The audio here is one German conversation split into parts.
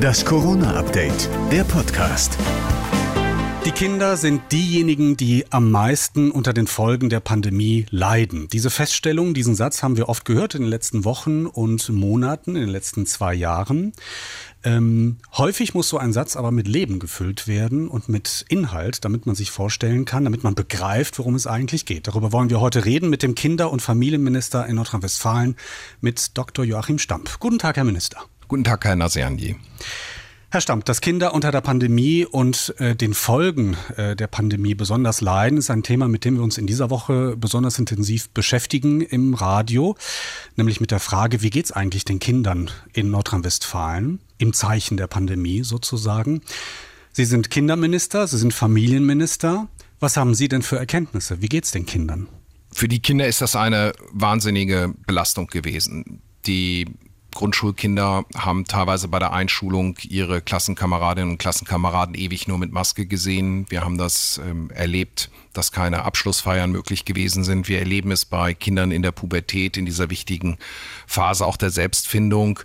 Das Corona-Update, der Podcast. Die Kinder sind diejenigen, die am meisten unter den Folgen der Pandemie leiden. Diese Feststellung, diesen Satz haben wir oft gehört in den letzten Wochen und Monaten, in den letzten zwei Jahren. Ähm, häufig muss so ein Satz aber mit Leben gefüllt werden und mit Inhalt, damit man sich vorstellen kann, damit man begreift, worum es eigentlich geht. Darüber wollen wir heute reden mit dem Kinder- und Familienminister in Nordrhein-Westfalen, mit Dr. Joachim Stamp. Guten Tag, Herr Minister. Guten Tag, Herr Nasiandi. Herr Stamp, dass Kinder unter der Pandemie und äh, den Folgen äh, der Pandemie besonders leiden, ist ein Thema, mit dem wir uns in dieser Woche besonders intensiv beschäftigen im Radio, nämlich mit der Frage, wie geht es eigentlich den Kindern in Nordrhein-Westfalen im Zeichen der Pandemie sozusagen. Sie sind Kinderminister, Sie sind Familienminister. Was haben Sie denn für Erkenntnisse? Wie geht es den Kindern? Für die Kinder ist das eine wahnsinnige Belastung gewesen. Die Grundschulkinder haben teilweise bei der Einschulung ihre Klassenkameradinnen und Klassenkameraden ewig nur mit Maske gesehen. Wir haben das ähm, erlebt, dass keine Abschlussfeiern möglich gewesen sind. Wir erleben es bei Kindern in der Pubertät, in dieser wichtigen Phase auch der Selbstfindung,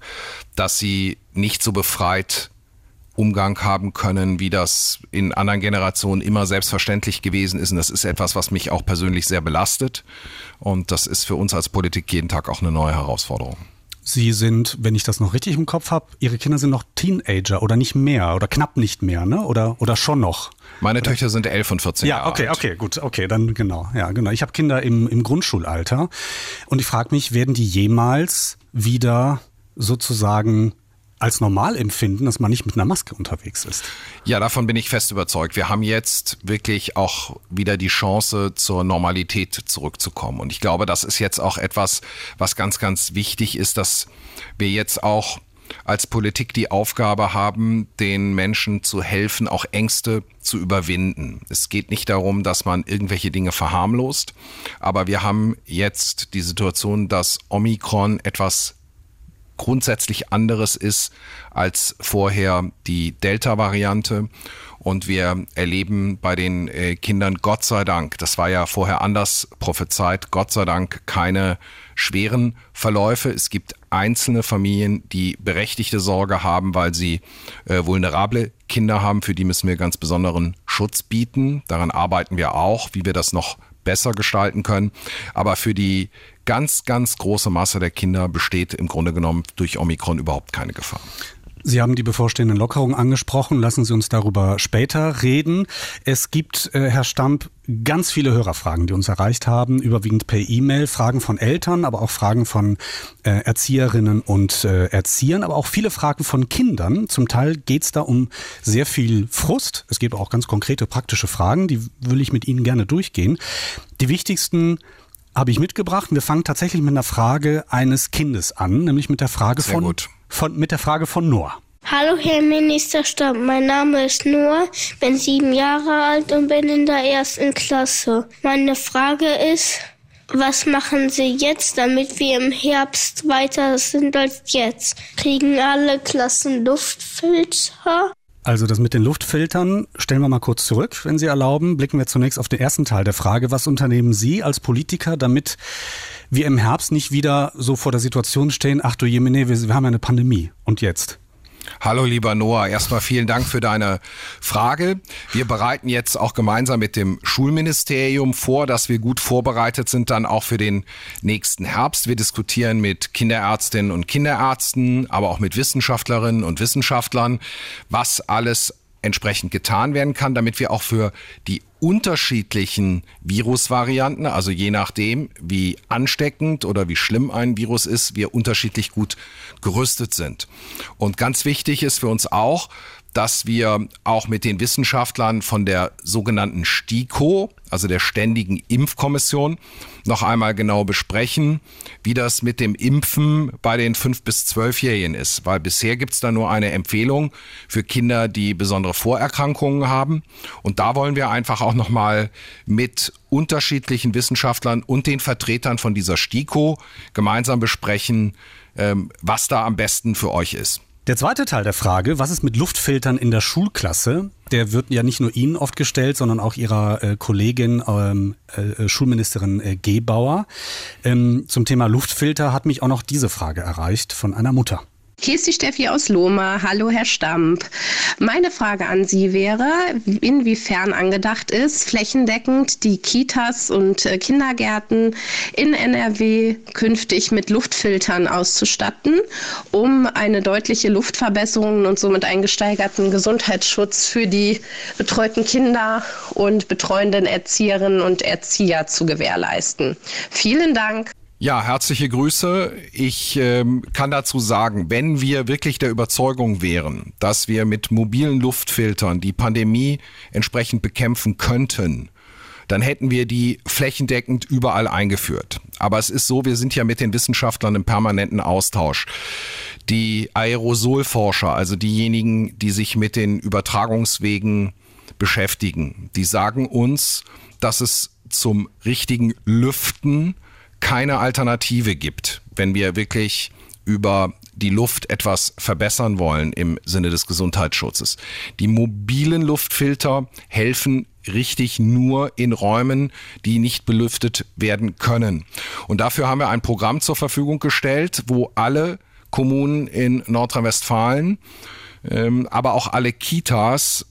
dass sie nicht so befreit Umgang haben können, wie das in anderen Generationen immer selbstverständlich gewesen ist. Und das ist etwas, was mich auch persönlich sehr belastet. Und das ist für uns als Politik jeden Tag auch eine neue Herausforderung. Sie sind, wenn ich das noch richtig im Kopf habe, Ihre Kinder sind noch Teenager oder nicht mehr oder knapp nicht mehr, ne? Oder, oder schon noch? Meine oder? Töchter sind elf und 14 ja, Jahre okay, alt. Ja, okay, okay, gut, okay, dann genau, ja, genau. Ich habe Kinder im, im Grundschulalter und ich frage mich, werden die jemals wieder sozusagen als normal empfinden, dass man nicht mit einer Maske unterwegs ist. Ja, davon bin ich fest überzeugt. Wir haben jetzt wirklich auch wieder die Chance, zur Normalität zurückzukommen. Und ich glaube, das ist jetzt auch etwas, was ganz, ganz wichtig ist, dass wir jetzt auch als Politik die Aufgabe haben, den Menschen zu helfen, auch Ängste zu überwinden. Es geht nicht darum, dass man irgendwelche Dinge verharmlost, aber wir haben jetzt die Situation, dass Omikron etwas grundsätzlich anderes ist als vorher die Delta-Variante. Und wir erleben bei den äh, Kindern Gott sei Dank, das war ja vorher anders prophezeit, Gott sei Dank keine schweren Verläufe. Es gibt einzelne Familien, die berechtigte Sorge haben, weil sie äh, vulnerable Kinder haben. Für die müssen wir ganz besonderen Schutz bieten. Daran arbeiten wir auch, wie wir das noch besser gestalten können. Aber für die ganz, ganz große Masse der Kinder besteht im Grunde genommen durch Omikron überhaupt keine Gefahr. Sie haben die bevorstehenden Lockerungen angesprochen. Lassen Sie uns darüber später reden. Es gibt, äh, Herr Stamp, ganz viele Hörerfragen, die uns erreicht haben, überwiegend per E-Mail. Fragen von Eltern, aber auch Fragen von äh, Erzieherinnen und äh, Erziehern, aber auch viele Fragen von Kindern. Zum Teil geht es da um sehr viel Frust. Es gibt auch ganz konkrete praktische Fragen, die will ich mit Ihnen gerne durchgehen. Die wichtigsten habe ich mitgebracht. Wir fangen tatsächlich mit einer Frage eines Kindes an, nämlich mit der Frage Sehr von, gut. von mit der Frage von Noah. Hallo Herr Ministerstab, mein Name ist Noah, bin sieben Jahre alt und bin in der ersten Klasse. Meine Frage ist, was machen Sie jetzt, damit wir im Herbst weiter sind als jetzt? Kriegen alle Klassen Luftfilter? Also das mit den Luftfiltern stellen wir mal kurz zurück, wenn Sie erlauben. Blicken wir zunächst auf den ersten Teil der Frage. Was unternehmen Sie als Politiker, damit wir im Herbst nicht wieder so vor der Situation stehen, ach du Jemine, wir, wir haben eine Pandemie. Und jetzt? Hallo lieber Noah, erstmal vielen Dank für deine Frage. Wir bereiten jetzt auch gemeinsam mit dem Schulministerium vor, dass wir gut vorbereitet sind dann auch für den nächsten Herbst. Wir diskutieren mit Kinderärztinnen und Kinderärzten, aber auch mit Wissenschaftlerinnen und Wissenschaftlern, was alles entsprechend getan werden kann, damit wir auch für die unterschiedlichen Virusvarianten, also je nachdem, wie ansteckend oder wie schlimm ein Virus ist, wir unterschiedlich gut gerüstet sind. Und ganz wichtig ist für uns auch, dass wir auch mit den Wissenschaftlern von der sogenannten STIKO, also der Ständigen Impfkommission, noch einmal genau besprechen, wie das mit dem Impfen bei den 5- bis 12-Jährigen ist. Weil bisher gibt es da nur eine Empfehlung für Kinder, die besondere Vorerkrankungen haben. Und da wollen wir einfach auch noch mal mit unterschiedlichen Wissenschaftlern und den Vertretern von dieser STIKO gemeinsam besprechen, ähm, was da am besten für euch ist. Der zweite Teil der Frage, was ist mit Luftfiltern in der Schulklasse? Der wird ja nicht nur Ihnen oft gestellt, sondern auch Ihrer äh, Kollegin ähm, äh, Schulministerin äh, Gebauer. Ähm, zum Thema Luftfilter hat mich auch noch diese Frage erreicht von einer Mutter. Hier ist die Steffi aus Lohme. Hallo, Herr Stamp. Meine Frage an Sie wäre, inwiefern angedacht ist, flächendeckend die Kitas und äh, Kindergärten in NRW künftig mit Luftfiltern auszustatten, um eine deutliche Luftverbesserung und somit einen gesteigerten Gesundheitsschutz für die betreuten Kinder und betreuenden Erzieherinnen und Erzieher zu gewährleisten. Vielen Dank. Ja, herzliche Grüße. Ich ähm, kann dazu sagen, wenn wir wirklich der Überzeugung wären, dass wir mit mobilen Luftfiltern die Pandemie entsprechend bekämpfen könnten, dann hätten wir die flächendeckend überall eingeführt. Aber es ist so, wir sind ja mit den Wissenschaftlern im permanenten Austausch. Die Aerosolforscher, also diejenigen, die sich mit den Übertragungswegen beschäftigen, die sagen uns, dass es zum richtigen Lüften keine Alternative gibt, wenn wir wirklich über die Luft etwas verbessern wollen im Sinne des Gesundheitsschutzes. Die mobilen Luftfilter helfen richtig nur in Räumen, die nicht belüftet werden können. Und dafür haben wir ein Programm zur Verfügung gestellt, wo alle Kommunen in Nordrhein-Westfalen, ähm, aber auch alle Kitas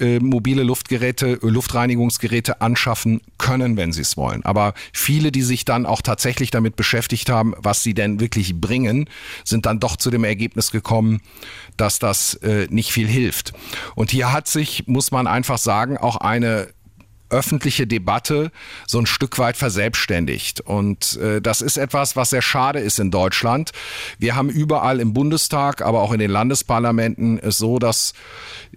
äh, mobile Luftgeräte, Luftreinigungsgeräte anschaffen können, wenn sie es wollen. Aber viele, die sich dann auch tatsächlich damit beschäftigt haben, was sie denn wirklich bringen, sind dann doch zu dem Ergebnis gekommen, dass das äh, nicht viel hilft. Und hier hat sich, muss man einfach sagen, auch eine öffentliche Debatte so ein Stück weit verselbstständigt. Und äh, das ist etwas, was sehr schade ist in Deutschland. Wir haben überall im Bundestag, aber auch in den Landesparlamenten es so, dass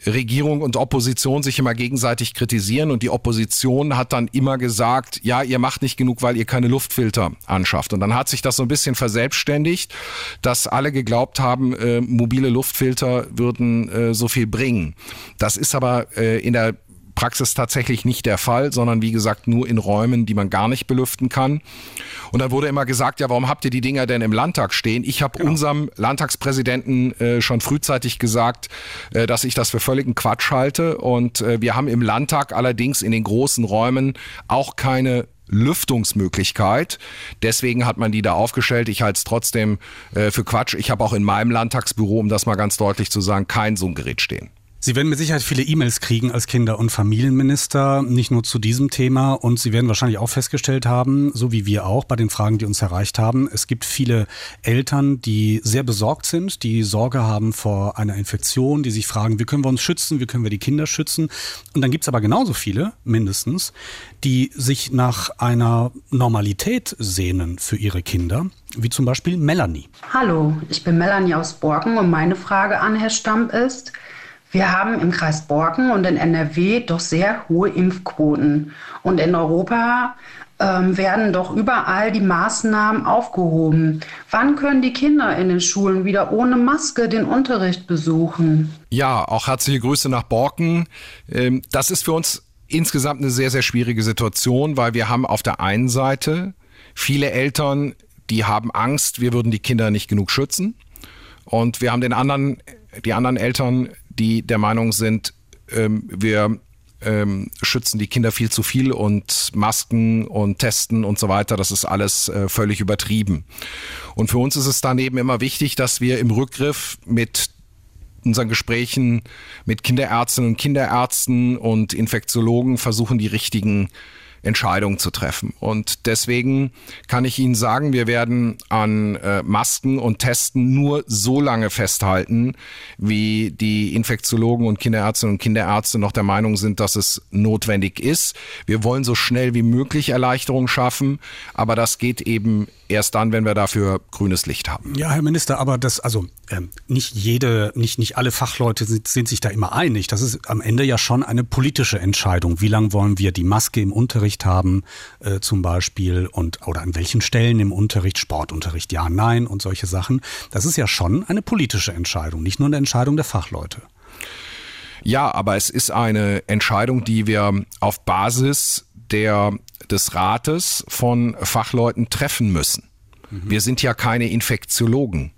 Regierung und Opposition sich immer gegenseitig kritisieren und die Opposition hat dann immer gesagt, ja, ihr macht nicht genug, weil ihr keine Luftfilter anschafft. Und dann hat sich das so ein bisschen verselbstständigt, dass alle geglaubt haben, äh, mobile Luftfilter würden äh, so viel bringen. Das ist aber äh, in der Praxis tatsächlich nicht der Fall, sondern wie gesagt nur in Räumen, die man gar nicht belüften kann. Und dann wurde immer gesagt, ja, warum habt ihr die Dinger denn im Landtag stehen? Ich habe genau. unserem Landtagspräsidenten äh, schon frühzeitig gesagt, äh, dass ich das für völligen Quatsch halte. Und äh, wir haben im Landtag allerdings in den großen Räumen auch keine Lüftungsmöglichkeit. Deswegen hat man die da aufgestellt. Ich halte es trotzdem äh, für Quatsch. Ich habe auch in meinem Landtagsbüro, um das mal ganz deutlich zu sagen, kein so ein Gerät stehen. Sie werden mit Sicherheit viele E-Mails kriegen als Kinder- und Familienminister, nicht nur zu diesem Thema. Und Sie werden wahrscheinlich auch festgestellt haben, so wie wir auch bei den Fragen, die uns erreicht haben, es gibt viele Eltern, die sehr besorgt sind, die Sorge haben vor einer Infektion, die sich fragen, wie können wir uns schützen, wie können wir die Kinder schützen. Und dann gibt es aber genauso viele, mindestens, die sich nach einer Normalität sehnen für ihre Kinder, wie zum Beispiel Melanie. Hallo, ich bin Melanie aus Borken und meine Frage an Herr Stamp ist, wir haben im Kreis Borken und in NRW doch sehr hohe Impfquoten. Und in Europa ähm, werden doch überall die Maßnahmen aufgehoben. Wann können die Kinder in den Schulen wieder ohne Maske den Unterricht besuchen? Ja, auch herzliche Grüße nach Borken. Ähm, das ist für uns insgesamt eine sehr, sehr schwierige Situation, weil wir haben auf der einen Seite viele Eltern, die haben Angst, wir würden die Kinder nicht genug schützen. Und wir haben den anderen, die anderen Eltern, die der Meinung sind, ähm, wir ähm, schützen die Kinder viel zu viel und Masken und Testen und so weiter, das ist alles äh, völlig übertrieben. Und für uns ist es dann eben immer wichtig, dass wir im Rückgriff mit unseren Gesprächen mit Kinderärztinnen und Kinderärzten und Infektiologen versuchen, die richtigen Entscheidungen zu treffen. Und deswegen kann ich Ihnen sagen, wir werden an äh, Masken und Testen nur so lange festhalten, wie die Infektiologen und Kinderärztinnen und Kinderärzte noch der Meinung sind, dass es notwendig ist. Wir wollen so schnell wie möglich Erleichterungen schaffen, aber das geht eben erst dann, wenn wir dafür grünes Licht haben. Ja, Herr Minister, aber das, also ähm, nicht jede, nicht, nicht alle Fachleute sind, sind sich da immer einig. Das ist am Ende ja schon eine politische Entscheidung. Wie lange wollen wir die Maske im Unterricht haben, äh, zum Beispiel, und oder an welchen Stellen im Unterricht, Sportunterricht, ja, nein und solche Sachen. Das ist ja schon eine politische Entscheidung, nicht nur eine Entscheidung der Fachleute. Ja, aber es ist eine Entscheidung, die wir auf Basis der des Rates von Fachleuten treffen müssen. Mhm. Wir sind ja keine Infektiologen.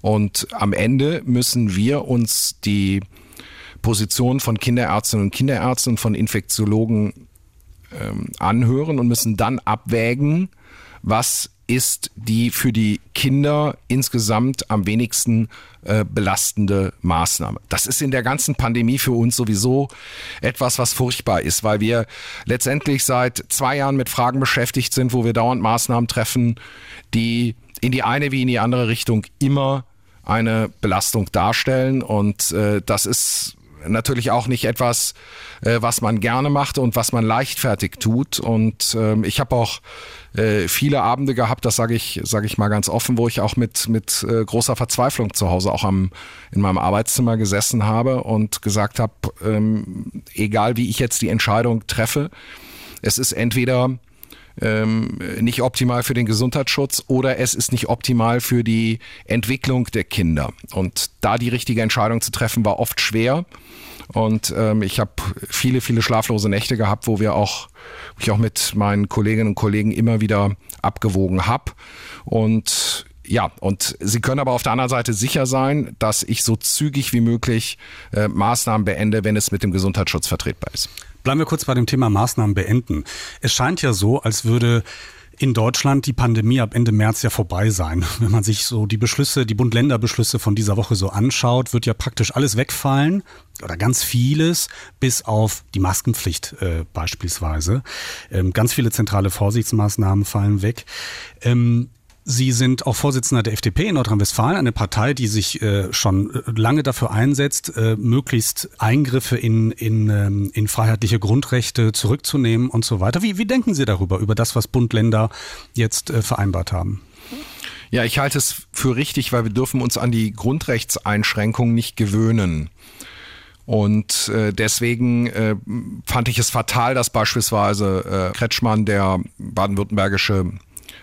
Und am Ende müssen wir uns die Position von Kinderärztinnen und Kinderärzten und von Infektiologen ähm, anhören und müssen dann abwägen, was ist die für die Kinder insgesamt am wenigsten äh, belastende Maßnahme. Das ist in der ganzen Pandemie für uns sowieso etwas, was furchtbar ist, weil wir letztendlich seit zwei Jahren mit Fragen beschäftigt sind, wo wir dauernd Maßnahmen treffen, die in die eine wie in die andere Richtung immer eine Belastung darstellen. Und äh, das ist natürlich auch nicht etwas, äh, was man gerne macht und was man leichtfertig tut. Und ähm, ich habe auch äh, viele Abende gehabt, das sage ich, sage ich mal ganz offen, wo ich auch mit mit äh, großer Verzweiflung zu Hause auch am in meinem Arbeitszimmer gesessen habe und gesagt habe, ähm, egal wie ich jetzt die Entscheidung treffe, es ist entweder ähm, nicht optimal für den Gesundheitsschutz oder es ist nicht optimal für die Entwicklung der Kinder. Und da die richtige Entscheidung zu treffen, war oft schwer. Und ähm, ich habe viele, viele schlaflose Nächte gehabt, wo wir auch, ich auch mit meinen Kolleginnen und Kollegen immer wieder abgewogen habe. Und ja, und Sie können aber auf der anderen Seite sicher sein, dass ich so zügig wie möglich äh, Maßnahmen beende, wenn es mit dem Gesundheitsschutz vertretbar ist. Bleiben wir kurz bei dem Thema Maßnahmen beenden. Es scheint ja so, als würde in Deutschland die Pandemie ab Ende März ja vorbei sein. Wenn man sich so die Beschlüsse, die Bund-Länder-Beschlüsse von dieser Woche so anschaut, wird ja praktisch alles wegfallen oder ganz vieles, bis auf die Maskenpflicht äh, beispielsweise. Ähm, ganz viele zentrale Vorsichtsmaßnahmen fallen weg. Ähm, Sie sind auch Vorsitzender der FDP in Nordrhein-Westfalen, eine Partei, die sich äh, schon äh, lange dafür einsetzt, äh, möglichst Eingriffe in, in, ähm, in freiheitliche Grundrechte zurückzunehmen und so weiter. Wie, wie denken Sie darüber, über das, was Bund, Länder jetzt äh, vereinbart haben? Ja, ich halte es für richtig, weil wir dürfen uns an die Grundrechtseinschränkungen nicht gewöhnen. Und äh, deswegen äh, fand ich es fatal, dass beispielsweise äh, Kretschmann, der baden-württembergische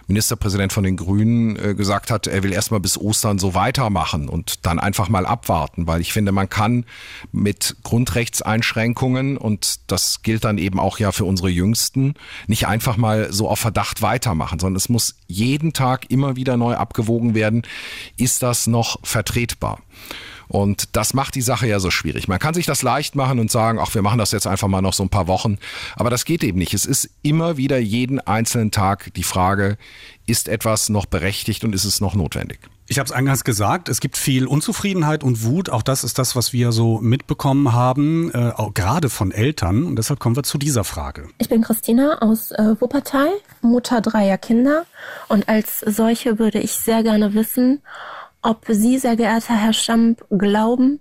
Ministerpräsident von den Grünen äh, gesagt hat, er will erstmal bis Ostern so weitermachen und dann einfach mal abwarten, weil ich finde, man kann mit Grundrechtseinschränkungen und das gilt dann eben auch ja für unsere Jüngsten, nicht einfach mal so auf Verdacht weitermachen, sondern es muss jeden Tag immer wieder neu abgewogen werden, ist das noch vertretbar? Und das macht die Sache ja so schwierig. Man kann sich das leicht machen und sagen, ach, wir machen das jetzt einfach mal noch so ein paar Wochen. Aber das geht eben nicht. Es ist immer wieder jeden einzelnen Tag die Frage, ist etwas noch berechtigt und ist es noch notwendig? Ich habe es eingangs gesagt, es gibt viel Unzufriedenheit und Wut. Auch das ist das, was wir so mitbekommen haben, äh, auch gerade von Eltern. Und deshalb kommen wir zu dieser Frage. Ich bin Christina aus äh, Wuppertal, Mutter dreier Kinder. Und als solche würde ich sehr gerne wissen, ob Sie, sehr geehrter Herr Stamp, glauben,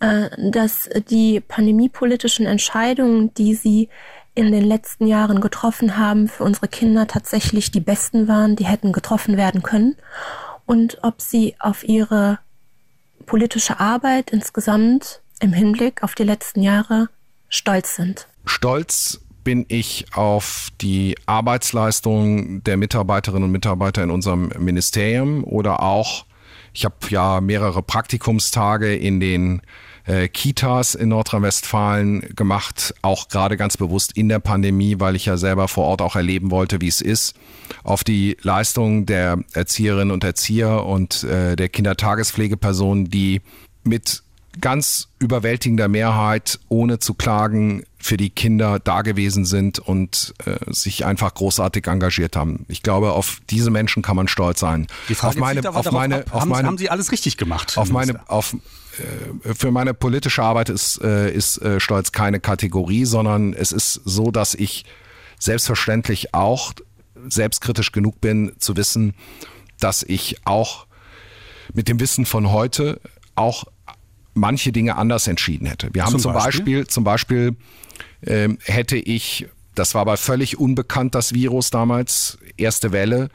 äh, dass die pandemiepolitischen Entscheidungen, die Sie in den letzten Jahren getroffen haben, für unsere Kinder tatsächlich die besten waren, die hätten getroffen werden können und ob Sie auf Ihre politische Arbeit insgesamt im Hinblick auf die letzten Jahre stolz sind. Stolz bin ich auf die Arbeitsleistung der Mitarbeiterinnen und Mitarbeiter in unserem Ministerium oder auch ich habe ja mehrere Praktikumstage in den äh, Kitas in Nordrhein-Westfalen gemacht, auch gerade ganz bewusst in der Pandemie, weil ich ja selber vor Ort auch erleben wollte, wie es ist, auf die Leistung der Erzieherinnen und Erzieher und äh, der Kindertagespflegepersonen, die mit ganz überwältigender Mehrheit, ohne zu klagen, für die Kinder da gewesen sind und äh, sich einfach großartig engagiert haben. Ich glaube, auf diese Menschen kann man stolz sein. Die Frage auf meine, auf meine, ab. auf haben, meine, haben Sie alles richtig gemacht? Auf meine, auf, äh, für meine politische Arbeit ist, äh, ist äh, Stolz keine Kategorie, sondern es ist so, dass ich selbstverständlich auch selbstkritisch genug bin, zu wissen, dass ich auch mit dem Wissen von heute auch manche Dinge anders entschieden hätte. Wir haben zum, zum Beispiel? Beispiel, zum Beispiel ähm, hätte ich, das war aber völlig unbekannt, das Virus damals, erste Welle,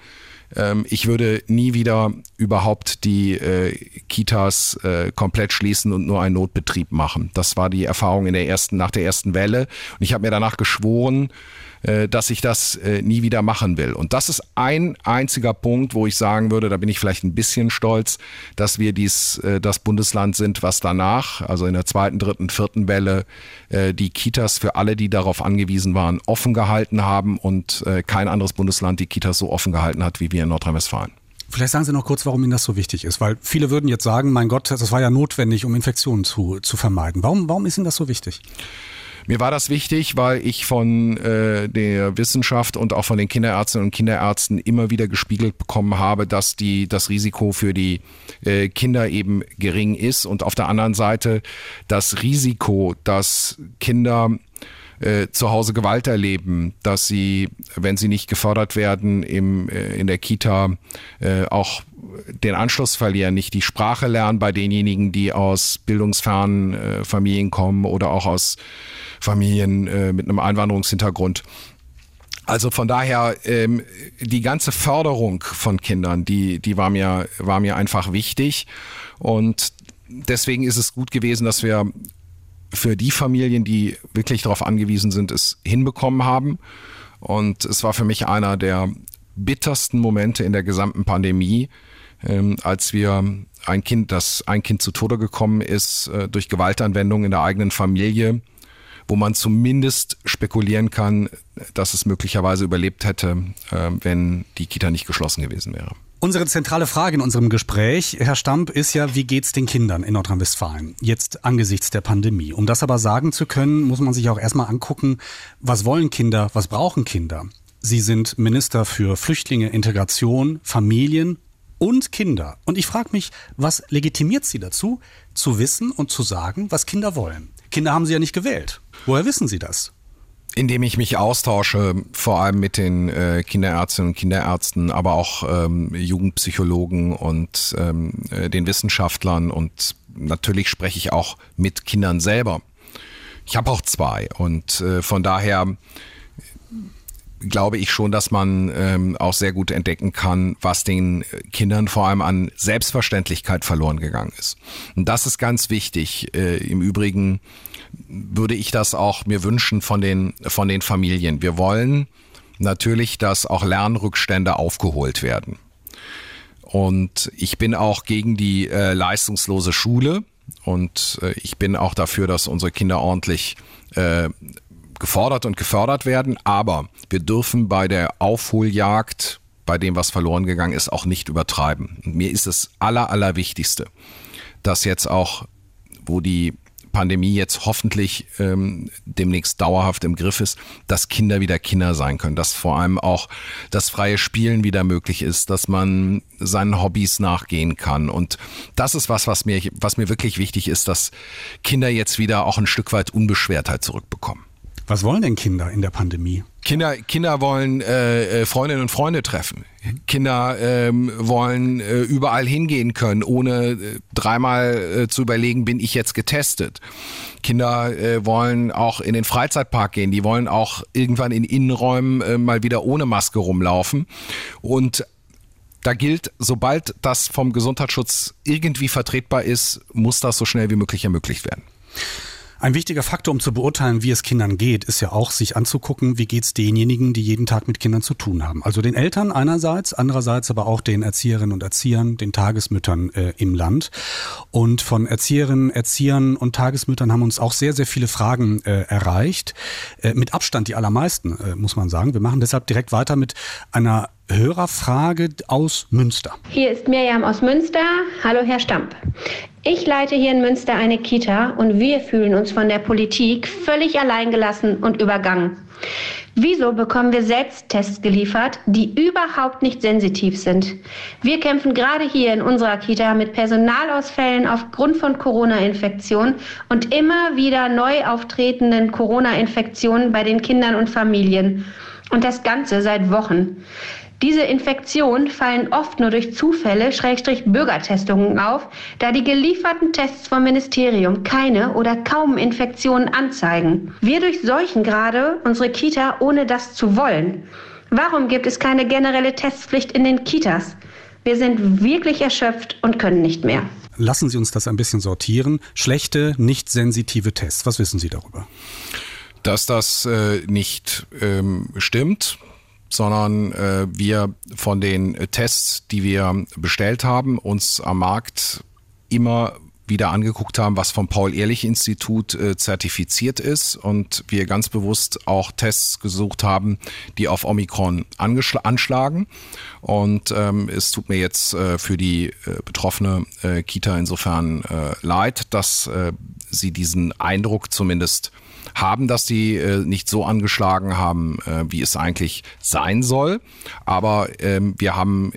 ähm, ich würde nie wieder überhaupt die äh, Kitas äh, komplett schließen und nur einen Notbetrieb machen. Das war die Erfahrung in der ersten, nach der ersten Welle. Und ich habe mir danach geschworen, dass ich das äh, nie wieder machen will. Und das ist ein einziger Punkt, wo ich sagen würde, da bin ich vielleicht ein bisschen stolz, dass wir dies, äh, das Bundesland sind, was danach, also in der zweiten, dritten, vierten Welle, die Kitas für alle, die darauf angewiesen waren, offen gehalten haben und kein anderes Bundesland die Kitas so offen gehalten hat wie wir in Nordrhein-Westfalen. Vielleicht sagen Sie noch kurz, warum Ihnen das so wichtig ist, weil viele würden jetzt sagen, mein Gott, das war ja notwendig, um Infektionen zu, zu vermeiden. Warum, warum ist Ihnen das so wichtig? Mir war das wichtig, weil ich von äh, der Wissenschaft und auch von den Kinderärztinnen und Kinderärzten immer wieder gespiegelt bekommen habe, dass die, das Risiko für die äh, Kinder eben gering ist. Und auf der anderen Seite das Risiko, dass Kinder äh, zu Hause Gewalt erleben, dass sie, wenn sie nicht gefördert werden, im, äh, in der Kita äh, auch den Anschluss verlieren, nicht die Sprache lernen bei denjenigen, die aus bildungsfernen äh, Familien kommen oder auch aus Familien äh, mit einem Einwanderungshintergrund. Also von daher ähm, die ganze Förderung von Kindern, die die war mir war mir einfach wichtig und deswegen ist es gut gewesen, dass wir für die Familien, die wirklich darauf angewiesen sind, es hinbekommen haben. Und es war für mich einer der bittersten Momente in der gesamten Pandemie, ähm, als wir ein Kind, das ein Kind zu Tode gekommen ist, äh, durch Gewaltanwendung in der eigenen Familie, wo man zumindest spekulieren kann, dass es möglicherweise überlebt hätte, äh, wenn die Kita nicht geschlossen gewesen wäre. Unsere zentrale Frage in unserem Gespräch, Herr Stamp, ist ja, wie geht's den Kindern in Nordrhein-Westfalen jetzt angesichts der Pandemie? Um das aber sagen zu können, muss man sich auch erstmal angucken, was wollen Kinder, was brauchen Kinder? Sie sind Minister für Flüchtlinge, Integration, Familien und Kinder. Und ich frage mich, was legitimiert Sie dazu, zu wissen und zu sagen, was Kinder wollen? Kinder haben Sie ja nicht gewählt. Woher wissen Sie das? Indem ich mich austausche, vor allem mit den äh, Kinderärztinnen und Kinderärzten, aber auch ähm, Jugendpsychologen und ähm, äh, den Wissenschaftlern und natürlich spreche ich auch mit Kindern selber. Ich habe auch zwei und äh, von daher glaube ich schon, dass man ähm, auch sehr gut entdecken kann, was den Kindern vor allem an Selbstverständlichkeit verloren gegangen ist. Und das ist ganz wichtig. Äh, Im Übrigen würde ich das auch mir wünschen von den, von den Familien. Wir wollen natürlich, dass auch Lernrückstände aufgeholt werden. Und ich bin auch gegen die äh, leistungslose Schule und äh, ich bin auch dafür, dass unsere Kinder ordentlich äh, gefordert und gefördert werden. Aber wir dürfen bei der Aufholjagd, bei dem, was verloren gegangen ist, auch nicht übertreiben. Und mir ist das Aller, Allerwichtigste, dass jetzt auch, wo die Pandemie jetzt hoffentlich ähm, demnächst dauerhaft im Griff ist, dass Kinder wieder Kinder sein können, dass vor allem auch das freie Spielen wieder möglich ist, dass man seinen Hobbys nachgehen kann. Und das ist was, was mir, was mir wirklich wichtig ist, dass Kinder jetzt wieder auch ein Stück weit Unbeschwertheit zurückbekommen. Was wollen denn Kinder in der Pandemie? Kinder, Kinder wollen äh, äh, Freundinnen und Freunde treffen. Kinder ähm, wollen äh, überall hingehen können, ohne äh, dreimal äh, zu überlegen, bin ich jetzt getestet. Kinder äh, wollen auch in den Freizeitpark gehen. Die wollen auch irgendwann in Innenräumen äh, mal wieder ohne Maske rumlaufen. Und da gilt, sobald das vom Gesundheitsschutz irgendwie vertretbar ist, muss das so schnell wie möglich ermöglicht werden. Ein wichtiger Faktor, um zu beurteilen, wie es Kindern geht, ist ja auch, sich anzugucken, wie geht es denjenigen, die jeden Tag mit Kindern zu tun haben. Also den Eltern einerseits, andererseits aber auch den Erzieherinnen und Erziehern, den Tagesmüttern äh, im Land. Und von Erzieherinnen, Erziehern und Tagesmüttern haben uns auch sehr, sehr viele Fragen äh, erreicht. Äh, mit Abstand die allermeisten, äh, muss man sagen. Wir machen deshalb direkt weiter mit einer Hörerfrage aus Münster. Hier ist Mirjam aus Münster. Hallo, Herr Stamp. Ich leite hier in Münster eine Kita und wir fühlen uns von der Politik völlig alleingelassen und übergangen. Wieso bekommen wir Selbsttests geliefert, die überhaupt nicht sensitiv sind? Wir kämpfen gerade hier in unserer Kita mit Personalausfällen aufgrund von Corona-Infektionen und immer wieder neu auftretenden Corona-Infektionen bei den Kindern und Familien. Und das Ganze seit Wochen. Diese Infektionen fallen oft nur durch Zufälle, Schrägstrich Bürgertestungen auf, da die gelieferten Tests vom Ministerium keine oder kaum Infektionen anzeigen. Wir durchseuchen gerade unsere Kita, ohne das zu wollen. Warum gibt es keine generelle Testpflicht in den Kitas? Wir sind wirklich erschöpft und können nicht mehr. Lassen Sie uns das ein bisschen sortieren. Schlechte, nicht sensitive Tests. Was wissen Sie darüber? Dass das äh, nicht ähm, stimmt, sondern äh, wir von den Tests, die wir bestellt haben, uns am Markt immer wieder angeguckt haben, was vom Paul-Ehrlich-Institut äh, zertifiziert ist und wir ganz bewusst auch Tests gesucht haben, die auf Omikron anschlagen. Und ähm, es tut mir jetzt äh, für die äh, betroffene äh, Kita insofern äh, leid, dass äh, sie diesen Eindruck zumindest haben, dass die äh, nicht so angeschlagen haben, äh, wie es eigentlich sein soll. Aber ähm, wir haben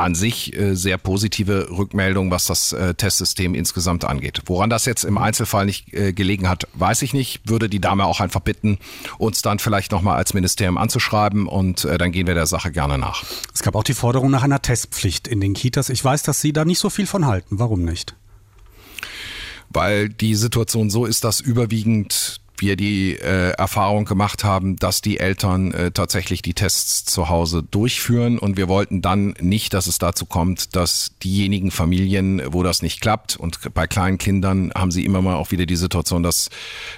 an sich äh, sehr positive Rückmeldung, was das äh, Testsystem insgesamt angeht. Woran das jetzt im Einzelfall nicht äh, gelegen hat, weiß ich nicht. Würde die Dame auch einfach bitten, uns dann vielleicht nochmal als Ministerium anzuschreiben und äh, dann gehen wir der Sache gerne nach. Es gab auch die Forderung nach einer Testpflicht in den Kitas. Ich weiß, dass Sie da nicht so viel von halten. Warum nicht? Weil die Situation so ist, dass überwiegend wir die äh, Erfahrung gemacht haben, dass die Eltern äh, tatsächlich die Tests zu Hause durchführen und wir wollten dann nicht, dass es dazu kommt, dass diejenigen Familien, wo das nicht klappt und bei kleinen Kindern haben sie immer mal auch wieder die Situation, dass,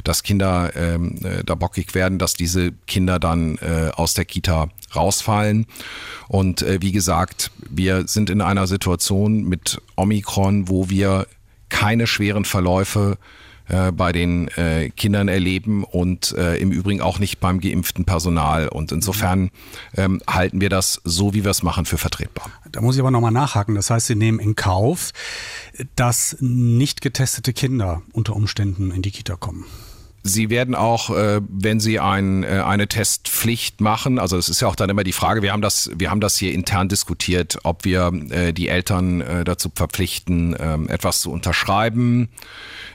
dass Kinder ähm, äh, da bockig werden, dass diese Kinder dann äh, aus der Kita rausfallen. Und äh, wie gesagt, wir sind in einer Situation mit Omikron, wo wir keine schweren Verläufe äh, bei den äh, Kindern erleben und äh, im Übrigen auch nicht beim geimpften Personal. Und insofern ähm, halten wir das so, wie wir es machen, für vertretbar. Da muss ich aber nochmal nachhaken. Das heißt, Sie nehmen in Kauf, dass nicht getestete Kinder unter Umständen in die Kita kommen. Sie werden auch, äh, wenn Sie ein, äh, eine Testpflicht machen, also es ist ja auch dann immer die Frage, wir haben das, wir haben das hier intern diskutiert, ob wir äh, die Eltern äh, dazu verpflichten, äh, etwas zu unterschreiben.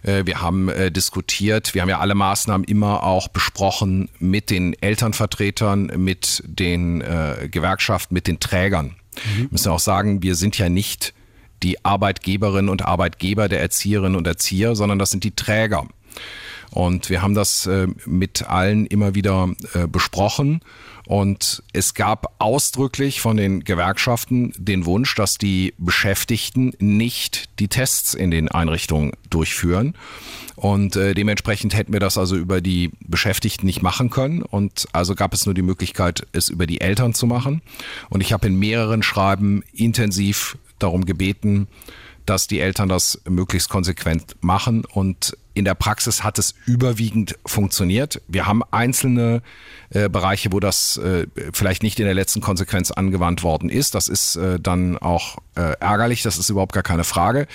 Äh, wir haben äh, diskutiert, wir haben ja alle Maßnahmen immer auch besprochen mit den Elternvertretern, mit den äh, Gewerkschaften, mit den Trägern. Mhm. müssen auch sagen, wir sind ja nicht die Arbeitgeberinnen und Arbeitgeber der Erzieherinnen und Erzieher, sondern das sind die Träger. Und wir haben das äh, mit allen immer wieder äh, besprochen. Und es gab ausdrücklich von den Gewerkschaften den Wunsch, dass die Beschäftigten nicht die Tests in den Einrichtungen durchführen. Und äh, dementsprechend hätten wir das also über die Beschäftigten nicht machen können. Und also gab es nur die Möglichkeit, es über die Eltern zu machen. Und ich habe in mehreren Schreiben intensiv darum gebeten, dass die Eltern das möglichst konsequent machen und in der Praxis hat es überwiegend funktioniert. Wir haben einzelne äh, Bereiche, wo das äh, vielleicht nicht in der letzten Konsequenz angewandt worden ist. Das ist äh, dann auch äh, ärgerlich, das ist überhaupt gar keine Frage.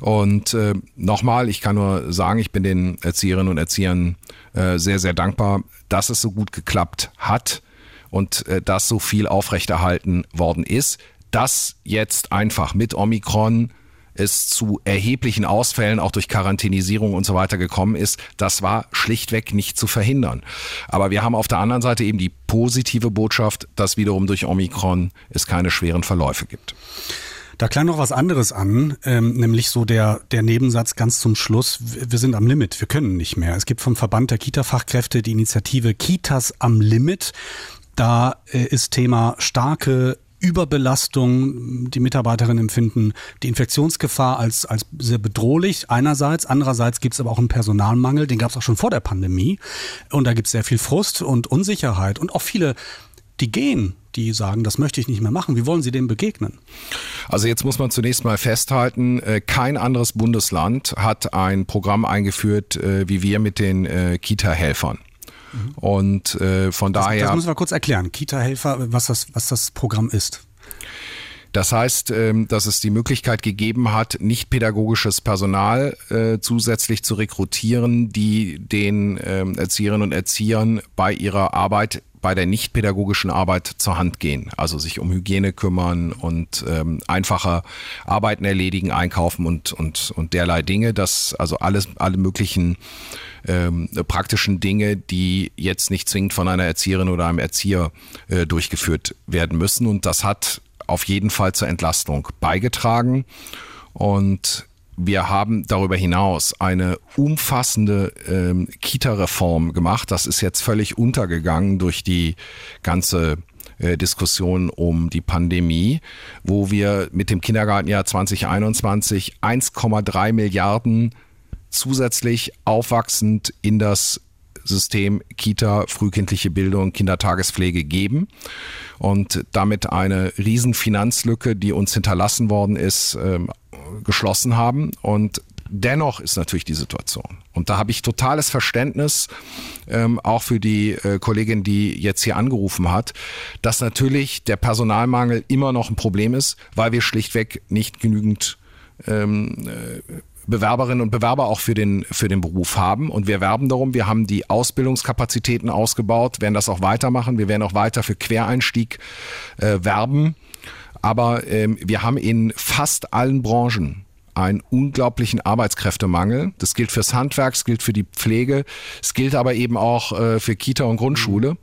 Und äh, nochmal, ich kann nur sagen, ich bin den Erzieherinnen und Erziehern äh, sehr, sehr dankbar, dass es so gut geklappt hat und dass so viel aufrechterhalten worden ist. Das jetzt einfach mit Omikron es zu erheblichen Ausfällen auch durch Quarantänisierung und so weiter gekommen ist, das war schlichtweg nicht zu verhindern. Aber wir haben auf der anderen Seite eben die positive Botschaft, dass wiederum durch Omikron es keine schweren Verläufe gibt. Da klang noch was anderes an, ähm, nämlich so der, der Nebensatz ganz zum Schluss. Wir sind am Limit, wir können nicht mehr. Es gibt vom Verband der Kita-Fachkräfte die Initiative Kitas am Limit. Da äh, ist Thema starke Überbelastung. Die Mitarbeiterinnen empfinden die Infektionsgefahr als, als sehr bedrohlich einerseits. Andererseits gibt es aber auch einen Personalmangel, den gab es auch schon vor der Pandemie. Und da gibt es sehr viel Frust und Unsicherheit und auch viele, die gehen, die sagen, das möchte ich nicht mehr machen. Wie wollen Sie dem begegnen? Also jetzt muss man zunächst mal festhalten, äh, kein anderes Bundesland hat ein Programm eingeführt, äh, wie wir mit den äh, Kita-Helfern. Und äh, von das, daher. Das müssen wir kurz erklären. Kita-Helfer, was das, was das Programm ist. Das heißt, ähm, dass es die Möglichkeit gegeben hat, nicht pädagogisches Personal äh, zusätzlich zu rekrutieren, die den ähm, Erzieherinnen und Erziehern bei ihrer Arbeit bei der nicht-pädagogischen Arbeit zur Hand gehen. Also sich um Hygiene kümmern und ähm, einfache Arbeiten erledigen, einkaufen und, und, und derlei Dinge. Das, also alles, alle möglichen ähm, praktischen Dinge, die jetzt nicht zwingend von einer Erzieherin oder einem Erzieher äh, durchgeführt werden müssen. Und das hat auf jeden Fall zur Entlastung beigetragen. Und wir haben darüber hinaus eine umfassende ähm, Kita-Reform gemacht. Das ist jetzt völlig untergegangen durch die ganze äh, Diskussion um die Pandemie, wo wir mit dem Kindergartenjahr 2021 1,3 Milliarden zusätzlich aufwachsend in das System Kita, frühkindliche Bildung, Kindertagespflege geben und damit eine Riesenfinanzlücke, die uns hinterlassen worden ist, ähm, geschlossen haben. Und dennoch ist natürlich die Situation. Und da habe ich totales Verständnis, ähm, auch für die äh, Kollegin, die jetzt hier angerufen hat, dass natürlich der Personalmangel immer noch ein Problem ist, weil wir schlichtweg nicht genügend ähm, äh, Bewerberinnen und Bewerber auch für den, für den Beruf haben. Und wir werben darum. Wir haben die Ausbildungskapazitäten ausgebaut, werden das auch weitermachen. Wir werden auch weiter für Quereinstieg äh, werben. Aber ähm, wir haben in fast allen Branchen einen unglaublichen Arbeitskräftemangel. Das gilt fürs Handwerk, es gilt für die Pflege, es gilt aber eben auch äh, für Kita und Grundschule.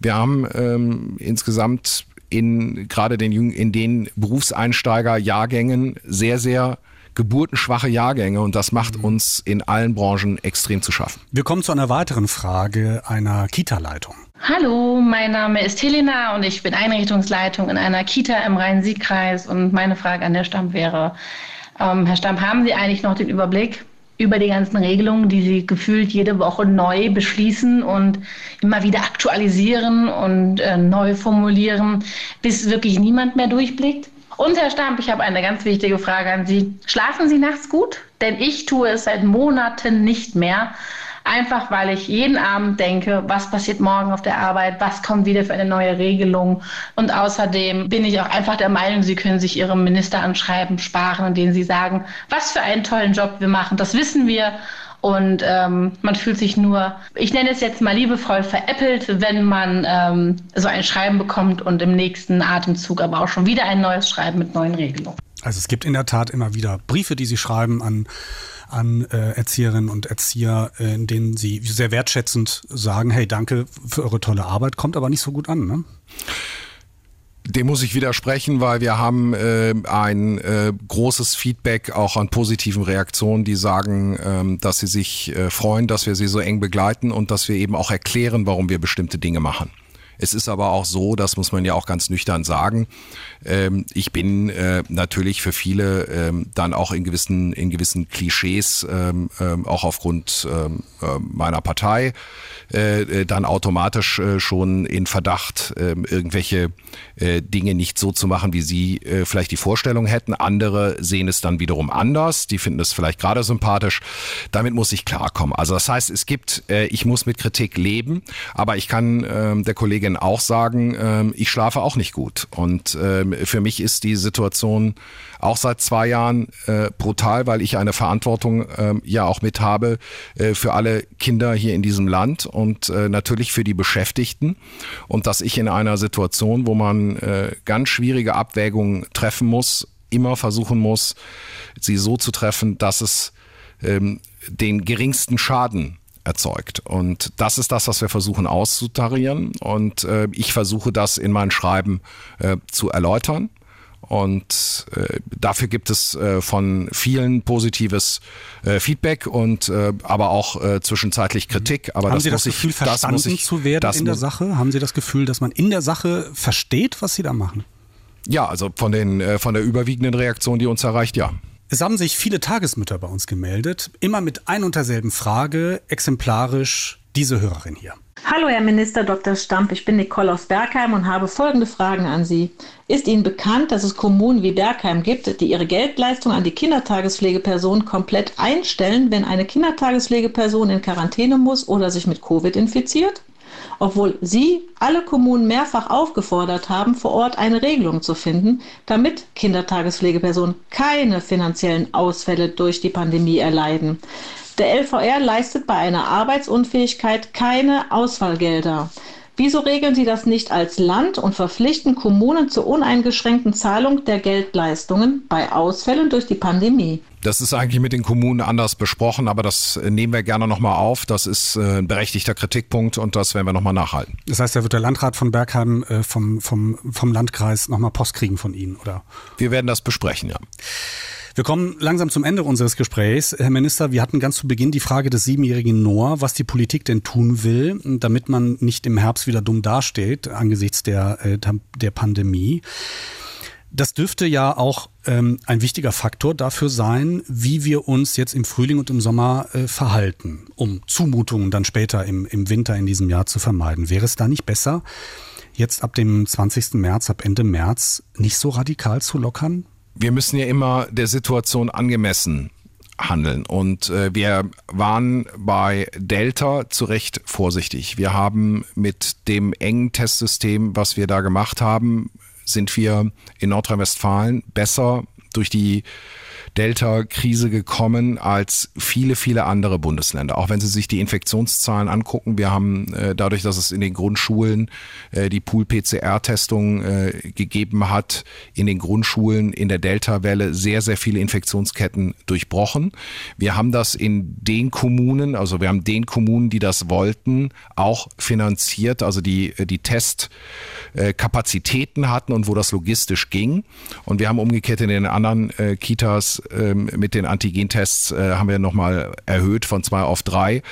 Wir haben ähm, insgesamt in gerade den in den Berufseinsteiger-Jahrgängen sehr, sehr geburtenschwache Jahrgänge und das macht uns in allen Branchen extrem zu schaffen. Wir kommen zu einer weiteren Frage einer Kita-Leitung. Hallo, mein Name ist Helena und ich bin Einrichtungsleitung in einer Kita im Rhein-Sieg-Kreis und meine Frage an Herr Stamp wäre, ähm, Herr Stamp, haben Sie eigentlich noch den Überblick über die ganzen Regelungen, die Sie gefühlt jede Woche neu beschließen und immer wieder aktualisieren und äh, neu formulieren, bis wirklich niemand mehr durchblickt? Und Herr Stamp, ich habe eine ganz wichtige Frage an Sie. Schlafen Sie nachts gut? Denn ich tue es seit Monaten nicht mehr. Einfach weil ich jeden Abend denke, was passiert morgen auf der Arbeit, was kommt wieder für eine neue Regelung. Und außerdem bin ich auch einfach der Meinung, Sie können sich Ihrem Minister anschreiben, sparen, in denen Sie sagen, was für einen tollen Job wir machen. Das wissen wir. Und ähm, man fühlt sich nur, ich nenne es jetzt mal liebevoll, veräppelt, wenn man ähm, so ein Schreiben bekommt und im nächsten Atemzug aber auch schon wieder ein neues Schreiben mit neuen Regelungen. Also es gibt in der Tat immer wieder Briefe, die Sie schreiben an an äh, Erzieherinnen und Erzieher, äh, in denen sie sehr wertschätzend sagen, hey, danke für eure tolle Arbeit, kommt aber nicht so gut an, ne? Dem muss ich widersprechen, weil wir haben äh, ein äh, großes Feedback auch an positiven Reaktionen, die sagen, ähm, dass sie sich äh, freuen, dass wir sie so eng begleiten und dass wir eben auch erklären, warum wir bestimmte Dinge machen. Es ist aber auch so, das muss man ja auch ganz nüchtern sagen, ähm, ich bin äh, natürlich für viele ähm, dann auch in gewissen, in gewissen Klischees, ähm, ähm, auch aufgrund ähm, äh, meiner Partei, äh, äh, dann automatisch äh, schon in Verdacht, äh, irgendwelche äh, Dinge nicht so zu machen, wie sie äh, vielleicht die Vorstellung hätten. Andere sehen es dann wiederum anders, die finden es vielleicht gerade sympathisch. Damit muss ich klarkommen. Also das heißt, es gibt, äh, ich muss mit Kritik leben, aber ich kann äh, der Kollegin auch sagen, äh, ich schlafe auch nicht gut. Und äh, für mich ist die Situation auch seit zwei Jahren äh, brutal, weil ich eine Verantwortung äh, ja auch mit habe äh, für alle Kinder hier in diesem Land und äh, natürlich für die Beschäftigten. Und dass ich in einer Situation, wo man äh, ganz schwierige Abwägungen treffen muss, immer versuchen muss, sie so zu treffen, dass es ähm, den geringsten Schaden erzeugt. Und das ist das, was wir versuchen auszutarieren. Und äh, ich versuche das in meinen Schreiben äh, zu erläutern. Und äh, dafür gibt es äh, von vielen positives äh, Feedback und äh, aber auch äh, zwischenzeitlich Kritik. Aber Haben das Sie das muss Gefühl, ich, das verstanden muss ich, zu werden das in der Sache? Haben Sie das Gefühl, dass man in der Sache versteht, was Sie da machen? Ja, also von den äh, von der überwiegenden Reaktion, die uns erreicht, ja. Es haben sich viele Tagesmütter bei uns gemeldet, immer mit ein und derselben Frage, exemplarisch diese Hörerin hier. Hallo, Herr Minister Dr. Stamp. Ich bin Nicole aus Bergheim und habe folgende Fragen an Sie. Ist Ihnen bekannt, dass es Kommunen wie Bergheim gibt, die ihre Geldleistung an die Kindertagespflegeperson komplett einstellen, wenn eine Kindertagespflegeperson in Quarantäne muss oder sich mit Covid infiziert? Obwohl Sie alle Kommunen mehrfach aufgefordert haben, vor Ort eine Regelung zu finden, damit Kindertagespflegepersonen keine finanziellen Ausfälle durch die Pandemie erleiden. Der LVR leistet bei einer Arbeitsunfähigkeit keine Ausfallgelder. Wieso regeln Sie das nicht als Land und verpflichten Kommunen zur uneingeschränkten Zahlung der Geldleistungen bei Ausfällen durch die Pandemie? Das ist eigentlich mit den Kommunen anders besprochen, aber das äh, nehmen wir gerne nochmal auf. Das ist äh, ein berechtigter Kritikpunkt und das werden wir nochmal nachhalten. Das heißt, da wird der Landrat von Bergheim äh, vom, vom, vom Landkreis nochmal Post kriegen von Ihnen, oder? Wir werden das besprechen, ja. Wir kommen langsam zum Ende unseres Gesprächs. Herr Minister, wir hatten ganz zu Beginn die Frage des siebenjährigen Noah, was die Politik denn tun will, damit man nicht im Herbst wieder dumm dasteht angesichts der, der Pandemie. Das dürfte ja auch ähm, ein wichtiger Faktor dafür sein, wie wir uns jetzt im Frühling und im Sommer äh, verhalten, um Zumutungen dann später im, im Winter in diesem Jahr zu vermeiden. Wäre es da nicht besser, jetzt ab dem 20. März, ab Ende März nicht so radikal zu lockern? wir müssen ja immer der Situation angemessen handeln. Und äh, wir waren bei Delta zu Recht vorsichtig. Wir haben mit dem engen Testsystem, was wir da gemacht haben, sind wir in Nordrhein-Westfalen besser durch die Delta-Krise gekommen als viele, viele andere Bundesländer. Auch wenn Sie sich die Infektionszahlen angucken, wir haben äh, dadurch, dass es in den Grundschulen äh, die Pool-PCR-Testung äh, gegeben hat, in den Grundschulen in der Delta-Welle sehr, sehr viele Infektionsketten durchbrochen. Wir haben das in den Kommunen, also wir haben den Kommunen, die das wollten, auch finanziert, also die, die Testkapazitäten hatten und wo das logistisch ging. Und wir haben umgekehrt in den anderen Kitas äh, mit den Antigentests äh, haben wir nochmal erhöht von zwei auf drei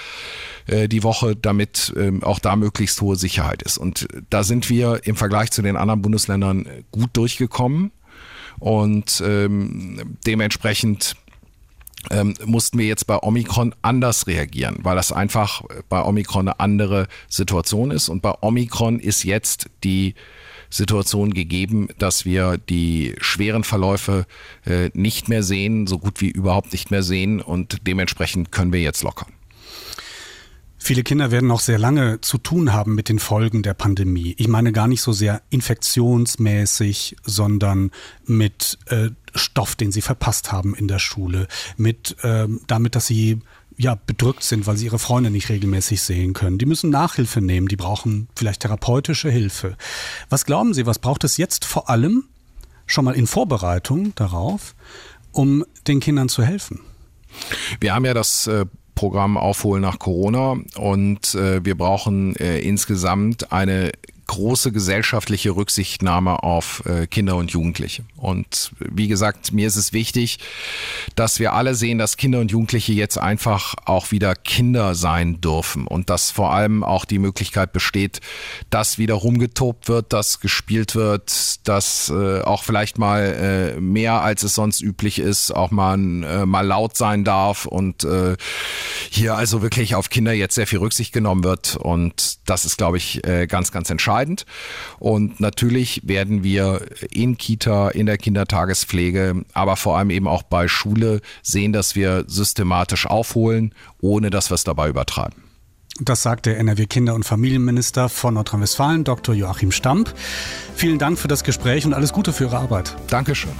äh, die Woche, damit ähm, auch da möglichst hohe Sicherheit ist. Und da sind wir im Vergleich zu den anderen Bundesländern gut durchgekommen. Und ähm, dementsprechend ähm, mussten wir jetzt bei Omikron anders reagieren, weil das einfach bei Omikron eine andere Situation ist. Und bei Omikron ist jetzt die Situation gegeben, dass wir die schweren Verläufe äh, nicht mehr sehen, so gut wie überhaupt nicht mehr sehen. Und dementsprechend können wir jetzt lockern. Viele Kinder werden noch sehr lange zu tun haben mit den Folgen der Pandemie. Ich meine gar nicht so sehr infektionsmäßig, sondern mit äh, Stoff, den sie verpasst haben in der Schule, mit äh, damit, dass sie ja bedrückt sind, weil sie ihre Freunde nicht regelmäßig sehen können. Die müssen Nachhilfe nehmen, die brauchen vielleicht therapeutische Hilfe. Was glauben Sie, was braucht es jetzt vor allem schon mal in Vorbereitung darauf, um den Kindern zu helfen? Wir haben ja das äh, Programm Aufholen nach Corona und äh, wir brauchen äh, insgesamt eine große gesellschaftliche Rücksichtnahme auf äh, Kinder und Jugendliche. Und wie gesagt, mir ist es wichtig, dass wir alle sehen, dass Kinder und Jugendliche jetzt einfach auch wieder Kinder sein dürfen und dass vor allem auch die Möglichkeit besteht, dass wieder rumgetobt wird, dass gespielt wird, dass äh, auch vielleicht mal äh, mehr als es sonst üblich ist, auch mal, mal laut sein darf und hier also wirklich auf Kinder jetzt sehr viel Rücksicht genommen wird. Und das ist, glaube ich, ganz, ganz entscheidend. Und natürlich werden wir in Kita, in der Kindertagespflege, aber vor allem eben auch bei Schule sehen, dass wir systematisch aufholen, ohne dass wir es dabei übertreiben. Das sagt der NRW-Kinder- und Familienminister von Nordrhein-Westfalen, Dr. Joachim Stamp. Vielen Dank für das Gespräch und alles Gute für Ihre Arbeit. Dankeschön.